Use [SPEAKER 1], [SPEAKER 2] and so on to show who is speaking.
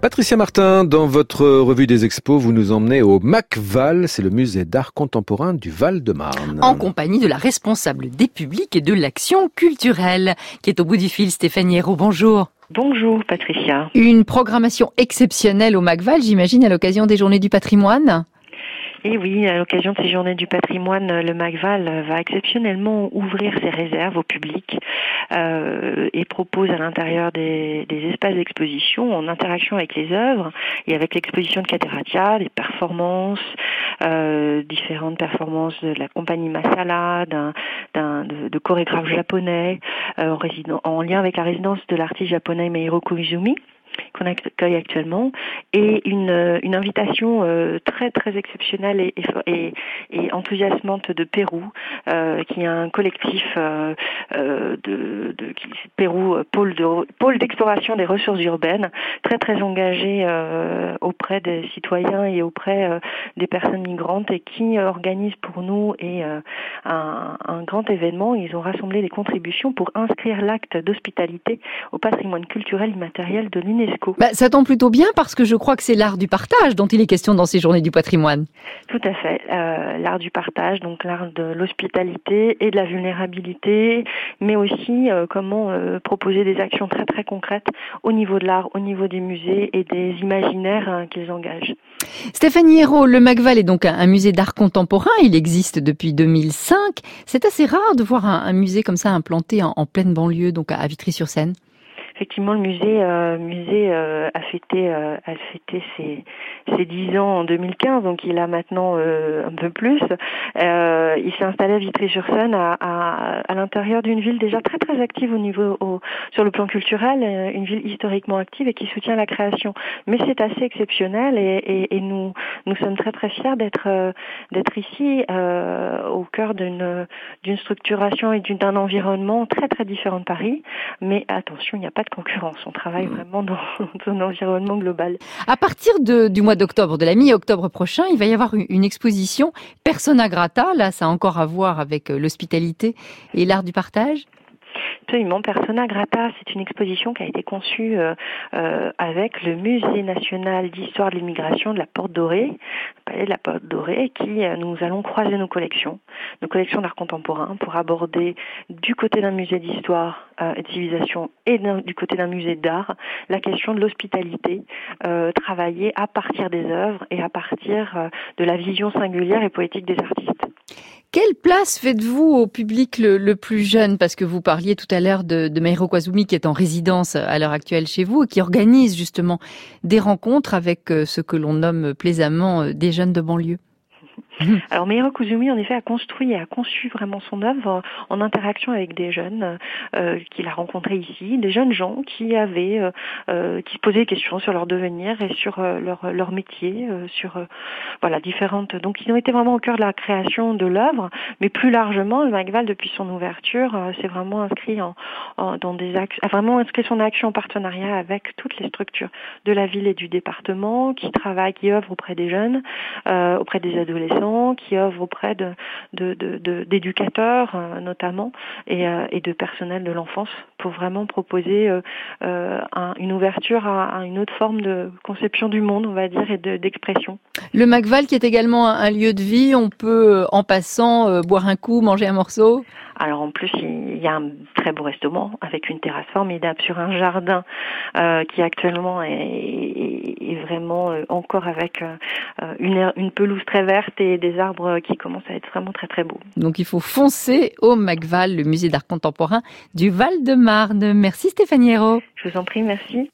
[SPEAKER 1] Patricia Martin, dans votre revue des expos, vous nous emmenez au MacVal, c'est le musée d'art contemporain du Val-de-Marne.
[SPEAKER 2] En compagnie de la responsable des publics et de l'action culturelle, qui est au bout du fil, Stéphanie Hérault. Bonjour.
[SPEAKER 3] Bonjour Patricia.
[SPEAKER 2] Une programmation exceptionnelle au MacVal, j'imagine, à l'occasion des Journées du patrimoine?
[SPEAKER 3] Et oui, à l'occasion de ces journées du patrimoine, le MACVAL va exceptionnellement ouvrir ses réserves au public euh, et propose à l'intérieur des, espaces d'exposition, en interaction avec les œuvres et avec l'exposition de Cateratia, des performances, euh, différentes performances de la compagnie Masala, d'un, de, chorégraphes japonais, euh, en, en lien avec la résidence de l'artiste japonais Meiro Koizumi qu'on accueille actuellement et une, euh, une invitation euh, très très exceptionnelle et, et, et, enthousiasmante de Pérou, euh, qui est un collectif euh, euh de, de qui, Pérou pôle de pôle d'exploration des ressources urbaines, très très engagé euh, auprès des citoyens et auprès des personnes migrantes et qui organise pour nous et un, un grand événement. Ils ont rassemblé des contributions pour inscrire l'acte d'hospitalité au patrimoine culturel immatériel de l'UNESCO
[SPEAKER 2] bah, ça tombe plutôt bien parce que je crois que c'est l'art du partage dont il est question dans ces journées du patrimoine.
[SPEAKER 3] Tout à fait. Euh, l'art du partage, donc l'art de l'hospitalité et de la vulnérabilité, mais aussi euh, comment euh, proposer des actions très très concrètes au niveau de l'art, au niveau des musées et des imaginaires hein, qu'ils engagent.
[SPEAKER 2] Stéphanie Hérault, le Macval est donc un, musée d'art contemporain. Il existe depuis 2005. C'est assez rare de voir un, musée comme ça implanté en, en pleine banlieue, donc à Vitry-sur-Seine
[SPEAKER 3] effectivement, le musée, euh, musée euh, a fêté, euh, a fêté ses, ses 10 ans en 2015, donc il a maintenant un peu plus. il s'est installé à Vitry-sur-Seine, à, à, à l'intérieur d'une ville déjà très très active au niveau au, sur le plan culturel, une ville historiquement active et qui soutient la création. Mais c'est assez exceptionnel et, et, et, nous nous sommes très très fiers d'être d'être ici au cœur d'une d'une structuration et d'un environnement très très différent de Paris. Mais attention, il n'y a pas de concurrence. On travaille mm. vraiment dans, un environnement global.
[SPEAKER 2] À partir de, du mois d'octobre, de la mi-octobre prochain, il va y avoir une, exposition Persona Grata. Là, ça a encore à voir avec euh, l'hospitalité et l'art du partage.
[SPEAKER 3] Absolument. Persona Grata, c'est une exposition qui a été conçue euh, euh, avec le Musée national d'histoire de l'immigration de la Porte Dorée, le palais de la Porte Dorée, qui euh, nous allons croiser nos collections, nos collections d'art contemporain, pour aborder du côté d'un musée d'histoire et de civilisation et du côté d'un musée d'art la question de l'hospitalité, travailler à partir des œuvres et à partir de la vision singulière et poétique des artistes.
[SPEAKER 2] Quelle place faites-vous au public le, plus jeune? Parce que vous parliez tout à l'heure de, de Meiro Kwazumi qui est en résidence à l'heure actuelle chez vous et qui organise justement des rencontres avec euh, ce que l'on nomme plaisamment euh, des jeunes de banlieue.
[SPEAKER 3] Alors Meiro Kuzumi, en effet, a construit et a conçu vraiment son œuvre en interaction avec des jeunes euh, qu'il a rencontrés ici, des jeunes gens qui avaient, euh, euh qui posaient des questions sur leur devenir et sur euh, leur, leur métier, euh, sur voilà différentes. Donc ils ont été vraiment au cœur de la création de l'œuvre, mais plus largement, le Macval depuis son ouverture s'est vraiment inscrit en, en, dans des axes, a vraiment inscrit son action en partenariat avec toutes les structures de la ville et du département qui travaillent, qui œuvrent auprès des jeunes, auprès des adolescents qui œuvrent auprès d'éducateurs euh, notamment et, euh, et, de personnel de l'enfance pour vraiment proposer euh, une ouverture à, une autre forme de conception du monde, on va dire, et d'expression.
[SPEAKER 2] Le Macval qui est également un lieu de vie, on peut en passant boire un coup, manger un morceau?
[SPEAKER 3] Alors en plus, il y a un très beau restaurant avec une terrasse formidable sur un jardin euh, qui actuellement est, vraiment euh, encore avec euh, une, une, pelouse très verte et des arbres qui commencent à être vraiment très très beaux.
[SPEAKER 2] Donc il faut foncer au Macval, le musée d'art contemporain du Val-de-Marne. Merci Stéphanie Hérault.
[SPEAKER 3] Je vous en prie, merci.